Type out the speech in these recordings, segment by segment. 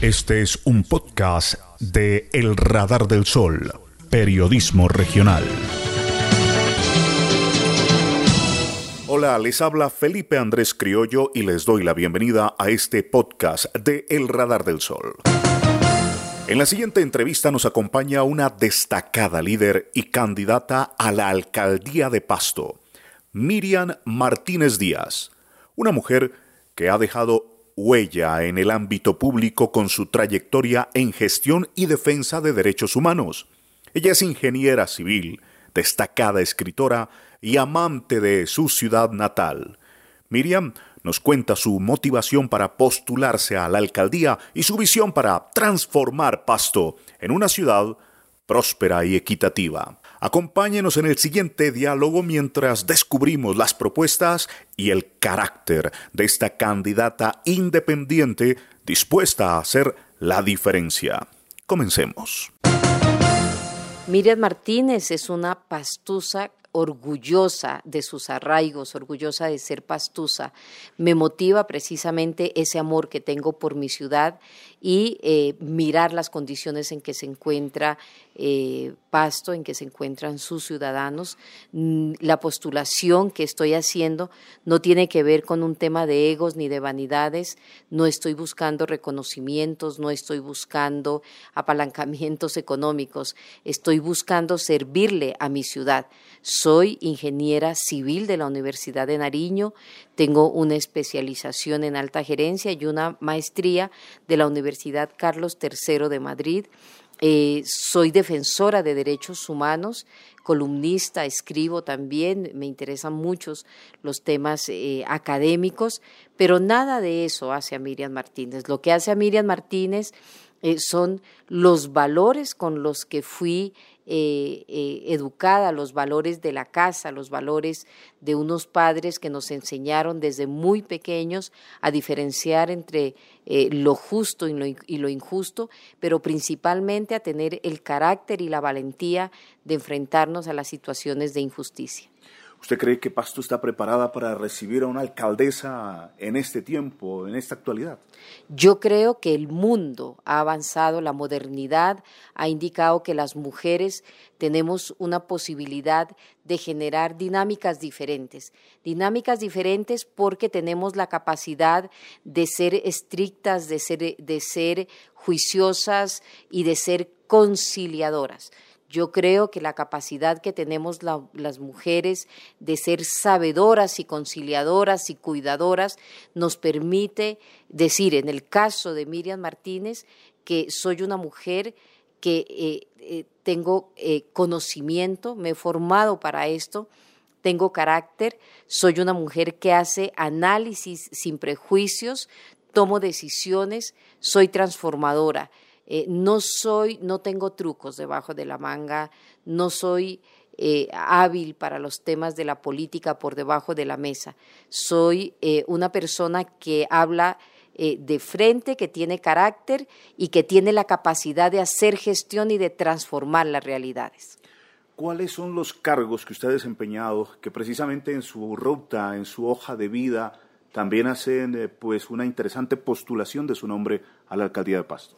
Este es un podcast de El Radar del Sol, periodismo regional. Hola, les habla Felipe Andrés Criollo y les doy la bienvenida a este podcast de El Radar del Sol. En la siguiente entrevista nos acompaña una destacada líder y candidata a la alcaldía de Pasto, Miriam Martínez Díaz, una mujer que ha dejado huella en el ámbito público con su trayectoria en gestión y defensa de derechos humanos. Ella es ingeniera civil, destacada escritora y amante de su ciudad natal. Miriam nos cuenta su motivación para postularse a la alcaldía y su visión para transformar Pasto en una ciudad próspera y equitativa. Acompáñenos en el siguiente diálogo mientras descubrimos las propuestas y el carácter de esta candidata independiente dispuesta a hacer la diferencia. Comencemos. Miriam Martínez es una pastusa orgullosa de sus arraigos, orgullosa de ser pastusa. Me motiva precisamente ese amor que tengo por mi ciudad y eh, mirar las condiciones en que se encuentra eh, Pasto, en que se encuentran sus ciudadanos. Mm, la postulación que estoy haciendo no tiene que ver con un tema de egos ni de vanidades, no estoy buscando reconocimientos, no estoy buscando apalancamientos económicos, estoy buscando servirle a mi ciudad. Soy ingeniera civil de la Universidad de Nariño, tengo una especialización en alta gerencia y una maestría de la Universidad Carlos III de Madrid. Eh, soy defensora de derechos humanos, columnista, escribo también, me interesan muchos los temas eh, académicos, pero nada de eso hace a Miriam Martínez. Lo que hace a Miriam Martínez eh, son los valores con los que fui eh, eh, educada, los valores de la casa, los valores de unos padres que nos enseñaron desde muy pequeños a diferenciar entre lo justo y lo injusto, pero principalmente a tener el carácter y la valentía de enfrentarnos a las situaciones de injusticia. ¿Usted cree que Pasto está preparada para recibir a una alcaldesa en este tiempo, en esta actualidad? Yo creo que el mundo ha avanzado, la modernidad ha indicado que las mujeres tenemos una posibilidad de generar dinámicas diferentes. Dinámicas diferentes porque tenemos la capacidad de ser estrictas, de ser, de ser juiciosas y de ser conciliadoras. Yo creo que la capacidad que tenemos las mujeres de ser sabedoras y conciliadoras y cuidadoras nos permite decir, en el caso de Miriam Martínez, que soy una mujer que eh, eh, tengo eh, conocimiento, me he formado para esto, tengo carácter, soy una mujer que hace análisis sin prejuicios, tomo decisiones, soy transformadora. Eh, no soy, no tengo trucos debajo de la manga, no soy eh, hábil para los temas de la política por debajo de la mesa. Soy eh, una persona que habla de frente, que tiene carácter y que tiene la capacidad de hacer gestión y de transformar las realidades. ¿Cuáles son los cargos que usted ha desempeñado que precisamente en su ruta, en su hoja de vida, también hacen pues una interesante postulación de su nombre a la alcaldía de Pasto?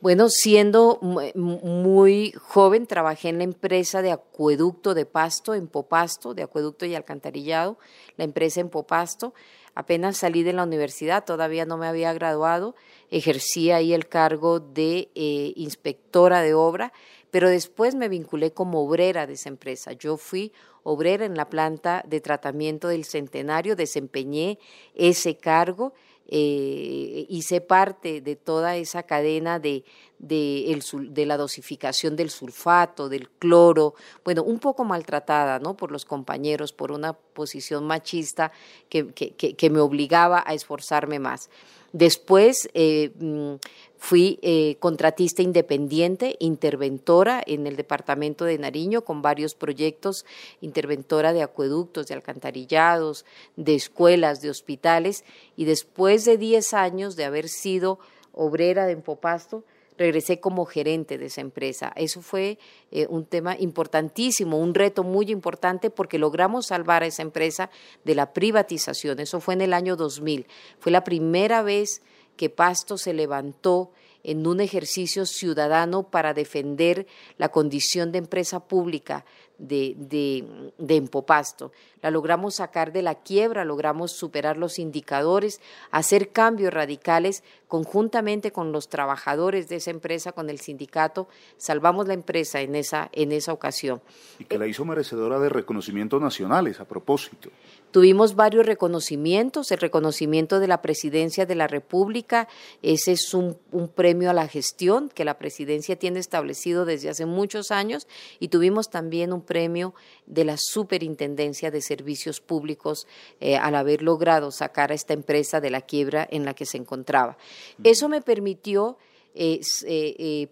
Bueno, siendo muy joven, trabajé en la empresa de acueducto de Pasto, en Popasto, de acueducto y alcantarillado, la empresa en Popasto. Apenas salí de la universidad, todavía no me había graduado, ejercí ahí el cargo de eh, inspectora de obra, pero después me vinculé como obrera de esa empresa. Yo fui obrera en la planta de tratamiento del Centenario, desempeñé ese cargo eh, hice parte de toda esa cadena de, de, de, la dosificación del sulfato, del cloro, bueno, un poco maltratada ¿no? por los compañeros, por una posición machista que, que, que me obligaba a esforzarme más. Después eh, mm, fui eh, contratista independiente, interventora en el departamento de Nariño con varios proyectos, interventora de acueductos, de alcantarillados, de escuelas, de hospitales, y después de 10 años de haber sido obrera de Empopasto, regresé como gerente de esa empresa. Eso fue eh, un tema importantísimo, un reto muy importante porque logramos salvar a esa empresa de la privatización. Eso fue en el año 2000. Fue la primera vez que Pasto se levantó en un ejercicio ciudadano para defender la condición de empresa pública de, de, de, Empopasto. La logramos sacar de la quiebra, logramos superar los indicadores, hacer cambios radicales conjuntamente con los trabajadores de esa empresa, con el sindicato, salvamos la empresa en esa, en esa ocasión. Y que la hizo merecedora de reconocimientos nacionales a propósito. Tuvimos varios reconocimientos, el reconocimiento de la Presidencia de la República, ese es un, un, premio a la gestión que la Presidencia tiene establecido desde hace muchos años, y tuvimos también un premio de la Superintendencia de Servicios Públicos eh, al haber logrado sacar a esta empresa de la quiebra en la que se encontraba. Eso me permitió eh, eh,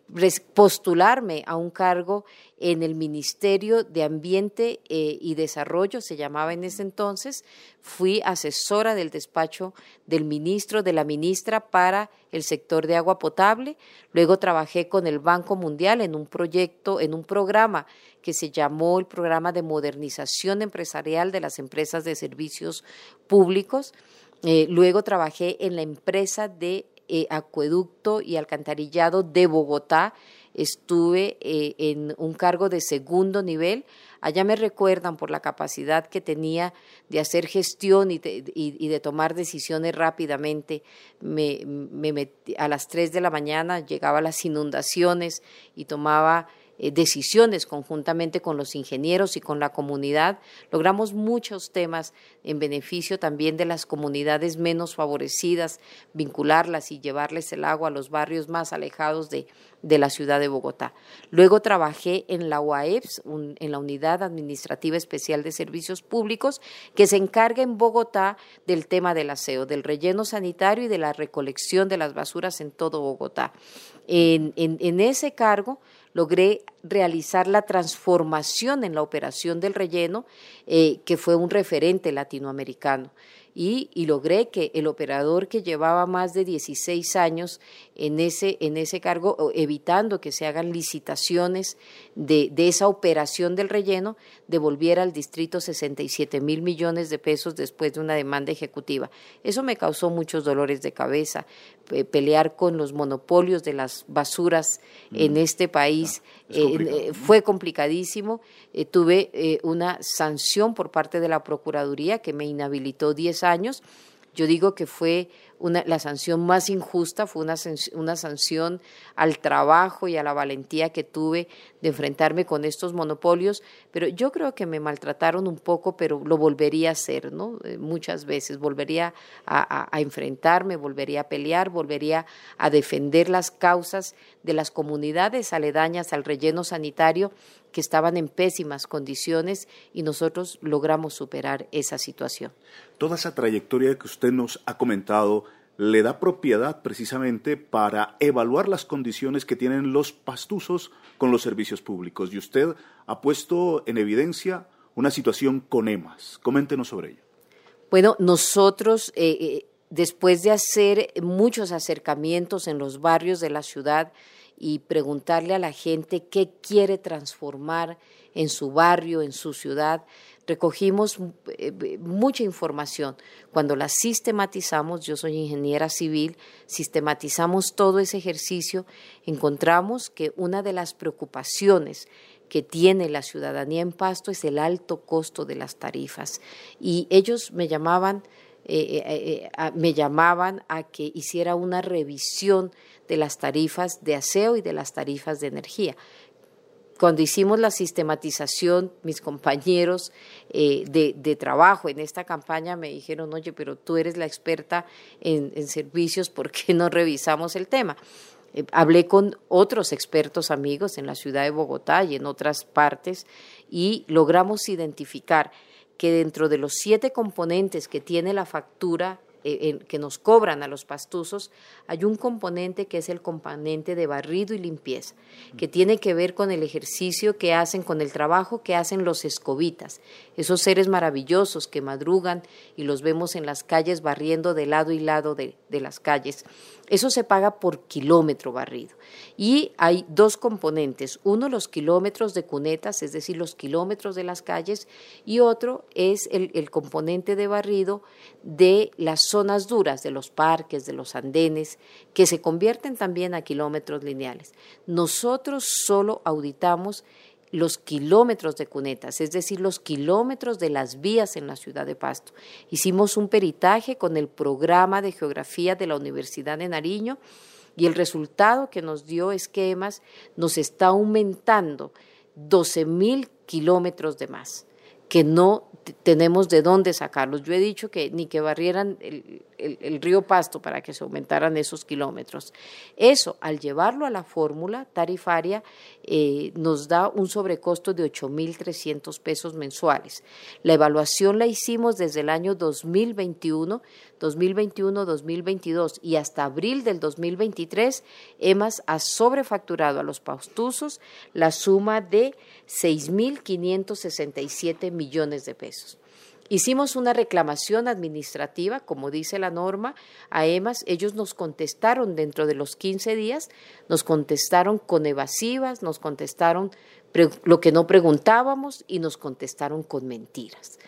postularme a un cargo en el Ministerio de Ambiente eh, y Desarrollo, se llamaba en ese entonces. Fui asesora del despacho del ministro, de la ministra para el sector de agua potable. Luego trabajé con el Banco Mundial en un proyecto, en un programa que se llamó el Programa de Modernización Empresarial de las Empresas de Servicios Públicos. luego trabajé en la empresa de eh, acueducto y alcantarillado de Bogotá. Estuve eh, en un cargo de segundo nivel. Allá me recuerdan por la capacidad que tenía de hacer gestión y de, tomar decisiones rápidamente. Me, a las 3 de la mañana llegaba las inundaciones y tomaba eh, decisiones conjuntamente con los ingenieros y con la comunidad. Logramos muchos temas en beneficio también de las comunidades menos favorecidas, vincularlas y llevarles el agua a los barrios más alejados de, de la ciudad de Bogotá. Luego trabajé en la UAEPS, en la Unidad Administrativa Especial de Servicios Públicos, que se encarga en Bogotá del tema del aseo, del relleno sanitario y de la recolección de las basuras en todo Bogotá. En, en, en ese cargo logré realizar la transformación en la operación del relleno, eh, que fue un referente latinoamericano y, logré que el operador que llevaba más de 16 años en ese, en ese cargo, evitando que se hagan licitaciones de, de esa operación del relleno, devolviera al distrito 67 mil millones de pesos después de una demanda ejecutiva. Eso me causó muchos dolores de cabeza, pelear con los monopolios de las basuras en mm. este país. Ah, eh, fue complicadísimo. Eh, tuve eh, una sanción por parte de la Procuraduría que me inhabilitó 10 años. Yo digo que fue una, la sanción más injusta, fue una, una sanción al trabajo y a la valentía que tuve de enfrentarme con estos monopolios, pero yo creo que me maltrataron un poco, pero lo volvería a hacer, ¿no? Eh, muchas veces, volvería a, a, enfrentarme, volvería a pelear, volvería a defender las causas de las comunidades aledañas al relleno sanitario que estaban en pésimas condiciones y nosotros logramos superar esa situación. Toda esa trayectoria que usted nos ha comentado le da propiedad precisamente para evaluar las condiciones que tienen los pastuzos con los servicios públicos. Y usted ha puesto en evidencia una situación con EMAS. Coméntenos sobre ello. Bueno, nosotros, eh, eh, después de hacer muchos acercamientos en los barrios de la ciudad y preguntarle a la gente qué quiere transformar en su barrio, en su ciudad, recogimos eh, mucha información. Cuando la sistematizamos, yo soy ingeniera civil, sistematizamos todo ese ejercicio, encontramos que una de las preocupaciones que tiene la ciudadanía en Pasto es el alto costo de las tarifas. Y ellos me llamaban, eh, eh, me llamaban a que hiciera una revisión de las tarifas de aseo y de las tarifas de energía cuando hicimos la sistematización, mis compañeros eh, de, trabajo en esta campaña me dijeron, oye, pero tú eres la experta en, servicios, ¿por qué no revisamos el tema? Eh, hablé con otros expertos amigos en la ciudad de Bogotá y en otras partes y logramos identificar que dentro de los siete componentes que tiene la factura eh, que nos cobran a los pastuzos, hay un componente que es el componente de barrido y limpieza, que tiene que ver con el ejercicio que hacen, con el trabajo que hacen los escobitas, esos seres maravillosos que madrugan y los vemos en las calles barriendo de lado y lado de, de las calles. Eso se paga por kilómetro barrido. Y hay dos componentes. Uno, los kilómetros de cunetas, es decir, los kilómetros de las calles, y otro es el, el componente de barrido de las zonas duras, de los parques, de los andenes, que se convierten también a kilómetros lineales. Nosotros solo auditamos los kilómetros de cunetas, es decir, los kilómetros de las vías en la ciudad de Pasto. Hicimos un peritaje con el programa de geografía de la Universidad de Nariño y el resultado que nos dio es que EMAS nos está aumentando 12 mil kilómetros de más que no tenemos de dónde sacarlos. Yo he dicho que ni que barrieran el, río Pasto para que se aumentaran esos kilómetros. Eso, al llevarlo a la fórmula tarifaria, eh, nos da un sobrecosto de 8.300 pesos mensuales. La evaluación la hicimos desde el año 2021, 2021-2022 y hasta abril del 2023, EMAS ha sobrefacturado a los pastusos la suma de 6.567 millones de pesos. Hicimos una reclamación administrativa, como dice la norma, a EMAS. Ellos nos contestaron dentro de los 15 días, nos contestaron con evasivas, nos contestaron lo que no preguntábamos y nos contestaron con mentiras.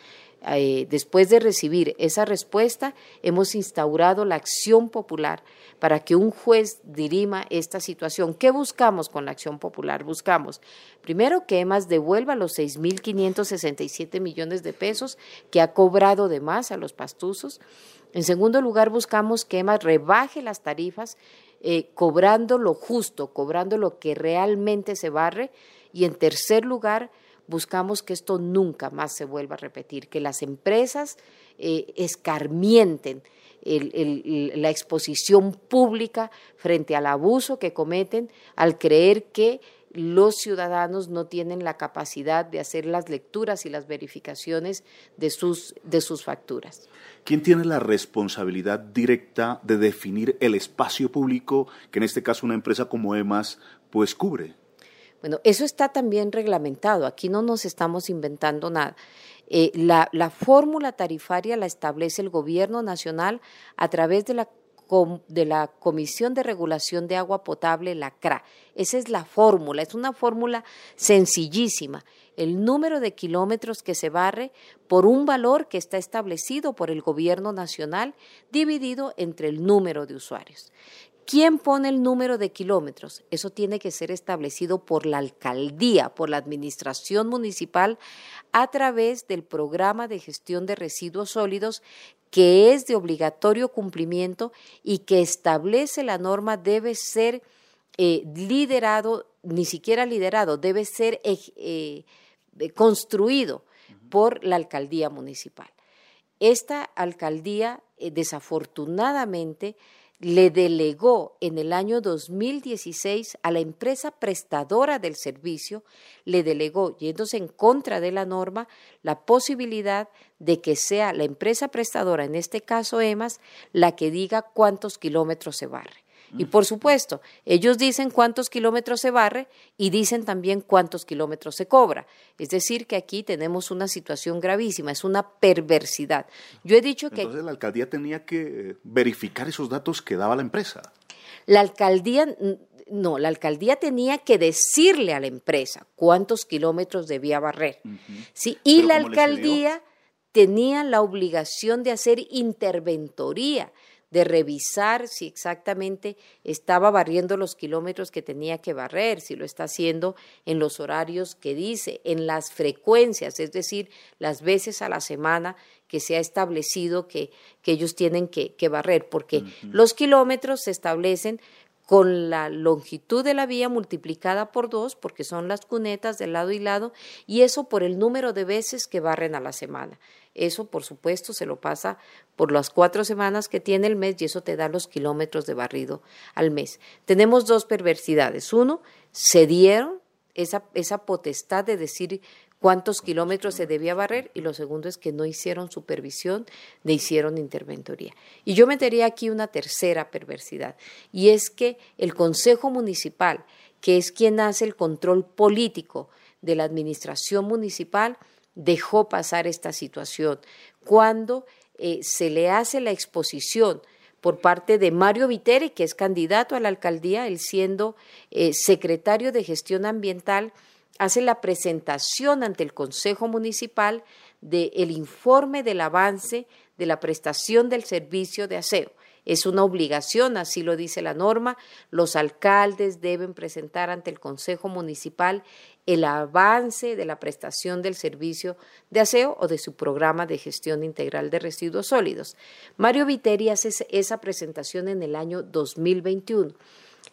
Eh, después de recibir esa respuesta, hemos instaurado la acción popular para que un juez dirima esta situación. ¿Qué buscamos con la acción popular? Buscamos, primero, que EMAS devuelva los 6.567 millones de pesos que ha cobrado de más a los pastuzos. En segundo lugar, buscamos que EMAS rebaje las tarifas eh, cobrando lo justo, cobrando lo que realmente se barre. Y en tercer lugar, buscamos que esto nunca más se vuelva a repetir, que las empresas eh, escarmienten la exposición pública frente al abuso que cometen al creer que los ciudadanos no tienen la capacidad de hacer las lecturas y las verificaciones de sus, de sus facturas. ¿Quién tiene la responsabilidad directa de definir el espacio público que en este caso una empresa como EMAS pues cubre? Bueno, eso está también reglamentado, aquí no nos estamos inventando nada. Eh, la, la fórmula tarifaria la establece el Gobierno Nacional a través de la de la Comisión de Regulación de Agua Potable, la CRA. Esa es la fórmula, es una fórmula sencillísima. El número de kilómetros que se barre por un valor que está establecido por el Gobierno Nacional dividido entre el número de usuarios. ¿Quién pone el número de kilómetros? Eso tiene que ser establecido por la alcaldía, por la administración municipal, a través del programa de gestión de residuos sólidos que es de obligatorio cumplimiento y que establece la norma debe ser eh, liderado, ni siquiera liderado, debe ser eh, eh, construido por la alcaldía municipal. Esta alcaldía, desafortunadamente, le delegó en el año 2016 a la empresa prestadora del servicio, le delegó, yéndose en contra de la norma, la posibilidad de que sea la empresa prestadora, en este caso EMAS, la que diga cuántos kilómetros se barre. Y por supuesto, ellos dicen cuántos kilómetros se barre y dicen también cuántos kilómetros se cobra. Es decir, que aquí tenemos una situación gravísima, es una perversidad. Yo he dicho que... Entonces la alcaldía tenía que verificar esos datos que daba la empresa. La alcaldía, no, la alcaldía tenía que decirle a la empresa cuántos kilómetros debía barrer. ¿sí? Y la alcaldía tenía la obligación de hacer interventoría de revisar si exactamente estaba barriendo los kilómetros que tenía que barrer, si lo está haciendo en los horarios que dice, en las frecuencias, es decir, las veces a la semana que se ha establecido que, que ellos tienen que, barrer, porque los kilómetros se establecen con la longitud de la vía multiplicada por dos, porque son las cunetas de lado y lado, y eso por el número de veces que barren a la semana. Eso, por supuesto, se lo pasa por las cuatro semanas que tiene el mes y eso te da los kilómetros de barrido al mes. Tenemos dos perversidades. Uno, se dieron esa, esa potestad de decir cuántos kilómetros se debía barrer y lo segundo es que no hicieron supervisión ni hicieron interventoría. Y yo metería aquí una tercera perversidad y es que el Consejo Municipal, que es quien hace el control político de la administración municipal, dejó pasar esta situación cuando eh, se le hace la exposición por parte de Mario Viteri, que es candidato a la alcaldía, él siendo eh, secretario de gestión ambiental, hace la presentación ante el Consejo Municipal del informe del avance de la prestación del servicio de aseo. Es una obligación, así lo dice la norma. Los alcaldes deben presentar ante el Consejo Municipal el avance de la prestación del servicio de aseo o de su programa de gestión integral de residuos sólidos. Mario Viteri hace esa presentación en el año 2021.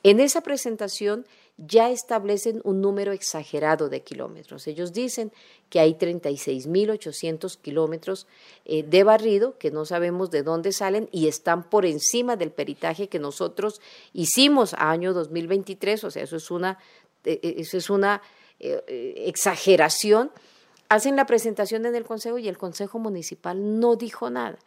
En esa presentación ya establecen un número exagerado de kilómetros. Ellos dicen que hay 36.800 kilómetros eh, de barrido que no sabemos de dónde salen y están por encima del peritaje que nosotros hicimos a año 2023, o sea, eso es una, eh, eh, eso es una exageración hacen la presentación en el Consejo y el Consejo Municipal no dijo nada.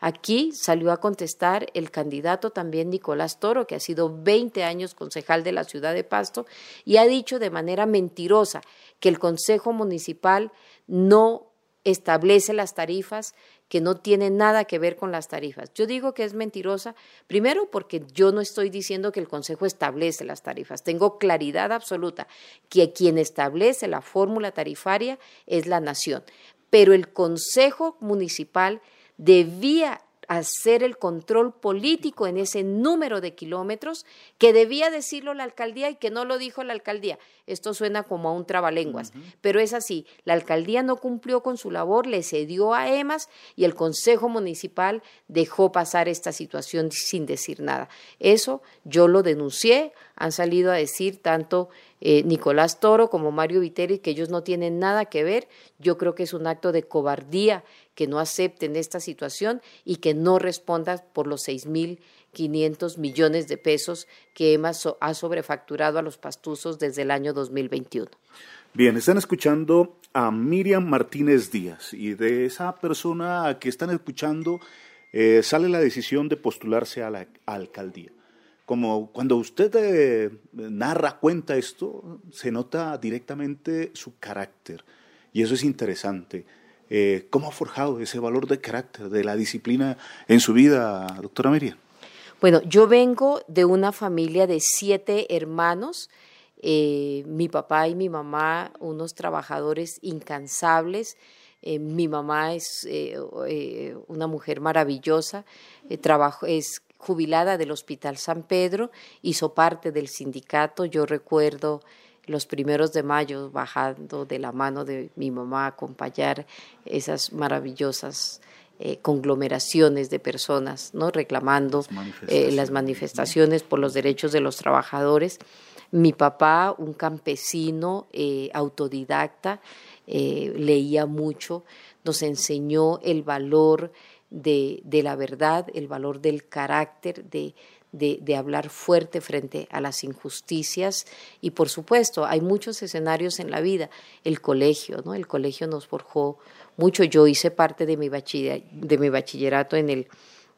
Aquí salió a contestar el candidato también Nicolás Toro, que ha sido 20 años concejal de la ciudad de Pasto, y ha dicho de manera mentirosa que el Consejo Municipal no establece las tarifas que no tiene nada que ver con las tarifas. Yo digo que es mentirosa, primero porque yo no estoy diciendo que el Consejo establece las tarifas. Tengo claridad absoluta que quien establece la fórmula tarifaria es la nación. Pero el Consejo Municipal debía hacer el control político en ese número de kilómetros que debía decirlo la alcaldía y que no lo dijo la alcaldía. Esto suena como a un trabalenguas, pero es así. La alcaldía no cumplió con su labor, le cedió a EMAS y el Consejo Municipal dejó pasar esta situación sin decir nada. Eso yo lo denuncié, han salido a decir tanto eh, Nicolás Toro como Mario Viteri que ellos no tienen nada que ver. Yo creo que es un acto de cobardía que no acepten esta situación y que no respondan por los 6.500 millones de pesos que EMA ha sobrefacturado a los pastuzos desde el año 2021. Bien, están escuchando a Miriam Martínez Díaz y de esa persona que están escuchando eh, sale la decisión de postularse a la alcaldía. Como cuando usted eh, narra, cuenta esto, se nota directamente su carácter y eso es interesante. Eh, ¿Cómo ha forjado ese valor de carácter, de la disciplina en su vida, doctora Miriam? Bueno, yo vengo de una familia de siete hermanos. Eh, mi papá y mi mamá, unos trabajadores incansables. Eh, mi mamá es una mujer maravillosa, trabajo, es jubilada del Hospital San Pedro, hizo parte del sindicato. Yo recuerdo los primeros de mayo bajando de la mano de mi mamá a acompañar esas maravillosas eh, conglomeraciones de personas, ¿no? reclamando eh, las manifestaciones por los derechos de los trabajadores. Mi papá, un campesino eh, autodidacta, leía mucho, nos enseñó el valor de, de la verdad, el valor del carácter, de, de, hablar fuerte frente a las injusticias y por supuesto hay muchos escenarios en la vida. El colegio, ¿no? El colegio nos forjó mucho. Yo hice parte de mi, de mi bachillerato en el,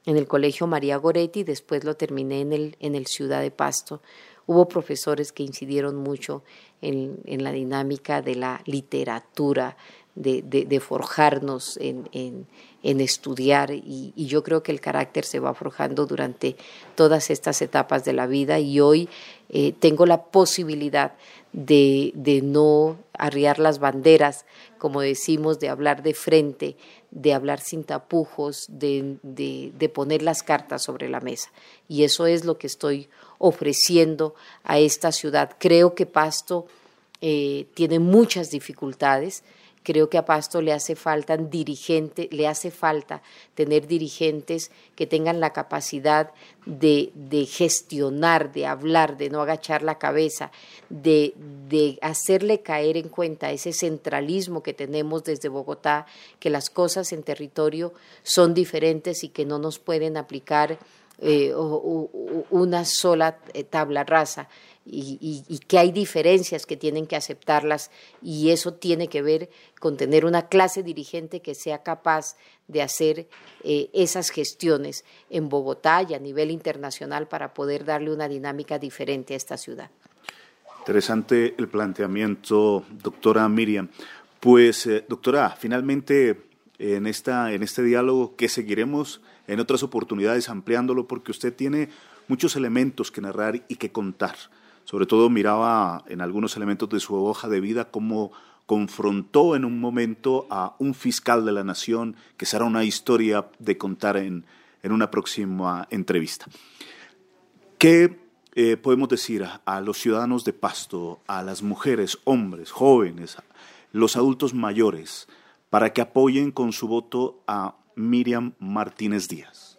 en el colegio María Goretti, después lo terminé en el, en el Ciudad de Pasto. Hubo profesores que incidieron mucho en, en la dinámica de la literatura, de, forjarnos en, estudiar y, yo creo que el carácter se va forjando durante todas estas etapas de la vida y hoy eh, tengo la posibilidad de, no arriar las banderas, como decimos, de hablar de frente, de hablar sin tapujos, de, de, poner las cartas sobre la mesa. Y eso es lo que estoy ofreciendo a esta ciudad. Creo que Pasto eh, tiene muchas dificultades, Creo que a Pasto le hace falta dirigente, le hace falta tener dirigentes que tengan la capacidad de, de gestionar, de hablar, de no agachar la cabeza, de, hacerle caer en cuenta ese centralismo que tenemos desde Bogotá, que las cosas en territorio son diferentes y que no nos pueden aplicar eh, una sola eh, tabla rasa y, que hay diferencias que tienen que aceptarlas y eso tiene que ver con tener una clase dirigente que sea capaz de hacer eh, esas gestiones en Bogotá y a nivel internacional para poder darle una dinámica diferente a esta ciudad. Interesante el planteamiento, doctora Miriam. Pues, eh, doctora, finalmente en, esta, en este diálogo que seguiremos en otras oportunidades ampliándolo porque usted tiene muchos elementos que narrar y que contar. Sobre todo miraba en algunos elementos de su hoja de vida cómo confrontó en un momento a un fiscal de la nación, que será una historia de contar en, en una próxima entrevista. ¿Qué eh, podemos decir a, los ciudadanos de Pasto, a las mujeres, hombres, jóvenes, los adultos mayores, para que apoyen con su voto a Miriam Martínez Díaz?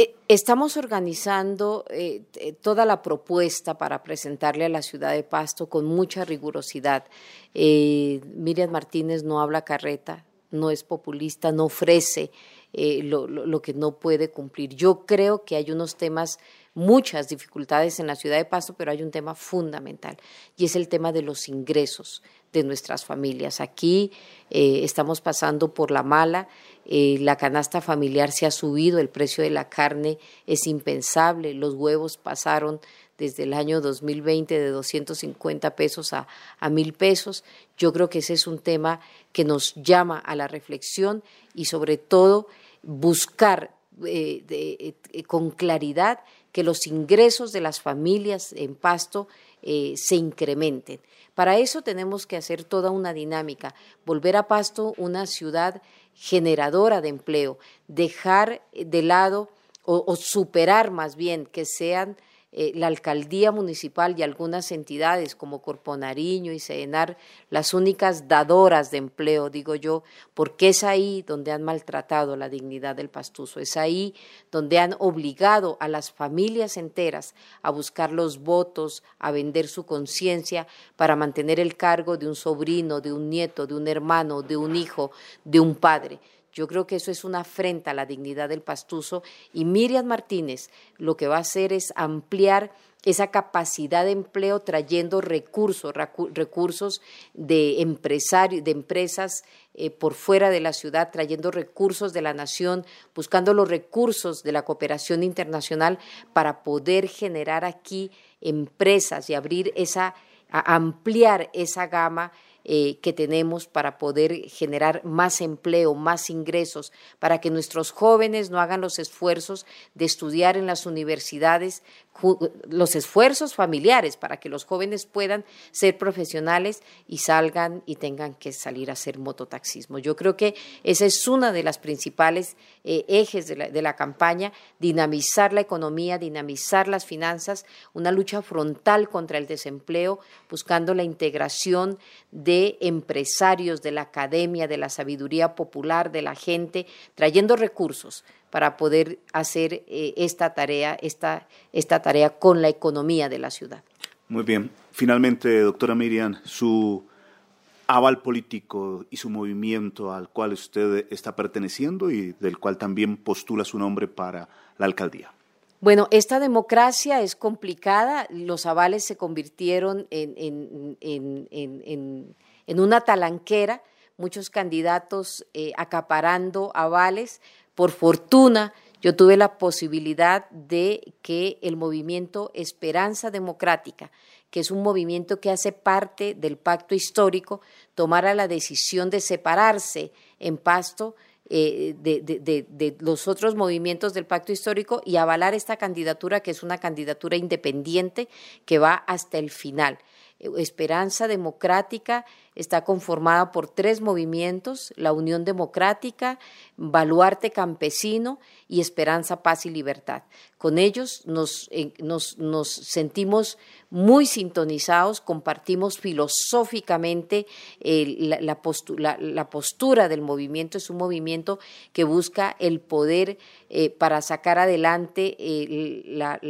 Eh, estamos organizando eh, toda la propuesta para presentarle a la ciudad de Pasto con mucha rigurosidad. Miriam Martínez no habla carreta, no es populista, no ofrece lo, lo, que no puede cumplir. Yo creo que hay unos temas muchas dificultades en la ciudad de Pasto, pero hay un tema fundamental y es el tema de los ingresos de nuestras familias. Aquí eh, estamos pasando por la mala, eh, la canasta familiar se ha subido, el precio de la carne es impensable, los huevos pasaron desde el año 2020 de 250 pesos a, a mil pesos. Yo creo que ese es un tema que nos llama a la reflexión y sobre todo buscar eh, con claridad que los ingresos de las familias en Pasto eh, se incrementen. Para eso tenemos que hacer toda una dinámica, volver a Pasto una ciudad generadora de empleo, dejar de lado o superar más bien que sean eh, la alcaldía municipal y algunas entidades como Corpo Nariño y Sedenar las únicas dadoras de empleo, digo yo, porque es ahí donde han maltratado la dignidad del pastuso, es ahí donde han obligado a las familias enteras a buscar los votos, a vender su conciencia para mantener el cargo de un sobrino, de un nieto, de un hermano, de un hijo, de un padre. Yo creo que eso es una afrenta a la dignidad del pastuso y Miriam Martínez lo que va a hacer es ampliar esa capacidad de empleo trayendo recursos, recursos de empresarios, de empresas eh, por fuera de la ciudad, trayendo recursos de la nación, buscando los recursos de la cooperación internacional para poder generar aquí empresas y abrir esa, ampliar esa gama eh, que tenemos para poder generar más empleo, más ingresos, para que nuestros jóvenes no hagan los esfuerzos de estudiar en las universidades, los esfuerzos familiares para que los jóvenes puedan ser profesionales y salgan y tengan que salir a hacer mototaxismo. Yo creo que esa es una de las principales eh, ejes de la, de la campaña, dinamizar la economía, dinamizar las finanzas, una lucha frontal contra el desempleo, buscando la integración de empresarios, de la academia, de la sabiduría popular, de la gente, trayendo recursos para poder hacer eh, esta tarea, esta, esta tarea con la economía de la ciudad. Muy bien. Finalmente, doctora Miriam, su aval político y su movimiento al cual usted está perteneciendo y del cual también postula su nombre para la alcaldía. Bueno, esta democracia es complicada, los avales se convirtieron en, en, una talanquera, muchos candidatos eh, acaparando avales, por fortuna, yo tuve la posibilidad de que el movimiento Esperanza Democrática, que es un movimiento que hace parte del pacto histórico, tomara la decisión de separarse en pasto eh, de, de, los otros movimientos del pacto histórico y avalar esta candidatura, que es una candidatura independiente que va hasta el final. Esperanza Democrática está conformada por tres movimientos, la Unión Democrática, Baluarte Campesino y Esperanza, Paz y Libertad. Con ellos nos, eh, sentimos muy sintonizados, compartimos filosóficamente eh, la, postura, del movimiento. Es un movimiento que busca el poder eh, para sacar adelante la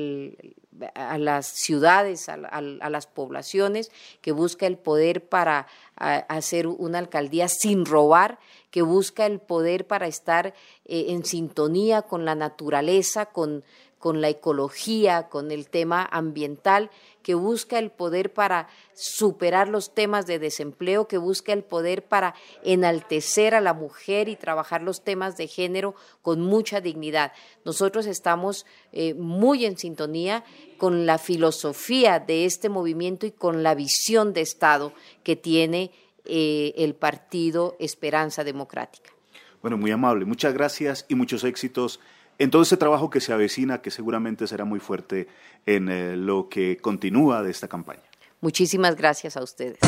a las ciudades, a, las poblaciones, que busca el poder para hacer una alcaldía sin robar, que busca el poder para estar eh, en sintonía con la naturaleza, con, con la ecología, con el tema ambiental, que busca el poder para superar los temas de desempleo, que busca el poder para enaltecer a la mujer y trabajar los temas de género con mucha dignidad. Nosotros estamos eh, muy en sintonía con la filosofía de este movimiento y con la visión de Estado que tiene eh, el partido Esperanza Democrática. Bueno, muy amable. Muchas gracias y muchos éxitos en todo ese trabajo que se avecina, que seguramente será muy fuerte en eh, lo que continúa de esta campaña. Muchísimas gracias a ustedes.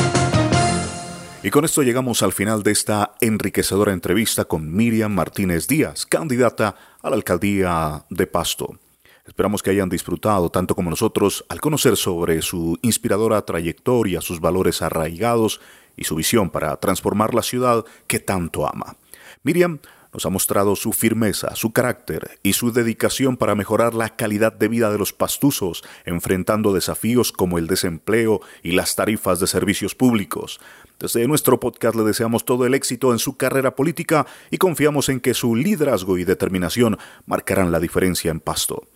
Y con esto llegamos al final de esta enriquecedora entrevista con Miriam Martínez Díaz, candidata a la alcaldía de Pasto. Esperamos que hayan disfrutado tanto como nosotros al conocer sobre su inspiradora trayectoria, sus valores arraigados y su visión para transformar la ciudad que tanto ama. Miriam nos ha mostrado su firmeza, su carácter y su dedicación para mejorar la calidad de vida de los pastuzos, enfrentando desafíos como el desempleo y las tarifas de servicios públicos. Desde nuestro podcast le deseamos todo el éxito en su carrera política y confiamos en que su liderazgo y determinación marcarán la diferencia en Pasto.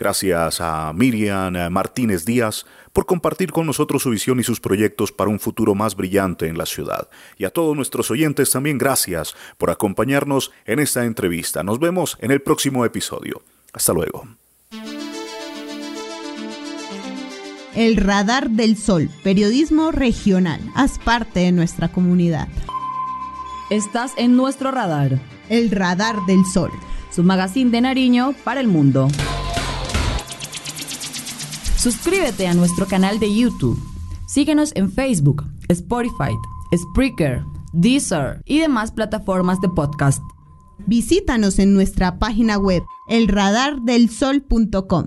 Gracias a Miriam Martínez Díaz por compartir con nosotros su visión y sus proyectos para un futuro más brillante en la ciudad. Y a todos nuestros oyentes también gracias por acompañarnos en esta entrevista. Nos vemos en el próximo episodio. Hasta luego. El Radar del Sol, periodismo regional. Haz parte de nuestra comunidad. Estás en nuestro radar. El Radar del Sol. Su magazine de Nariño para el mundo. Suscríbete a nuestro canal de YouTube. Síguenos en Facebook, Spotify, Spreaker, Deezer y demás plataformas de podcast. Visítanos en nuestra página web elradardelsol.com.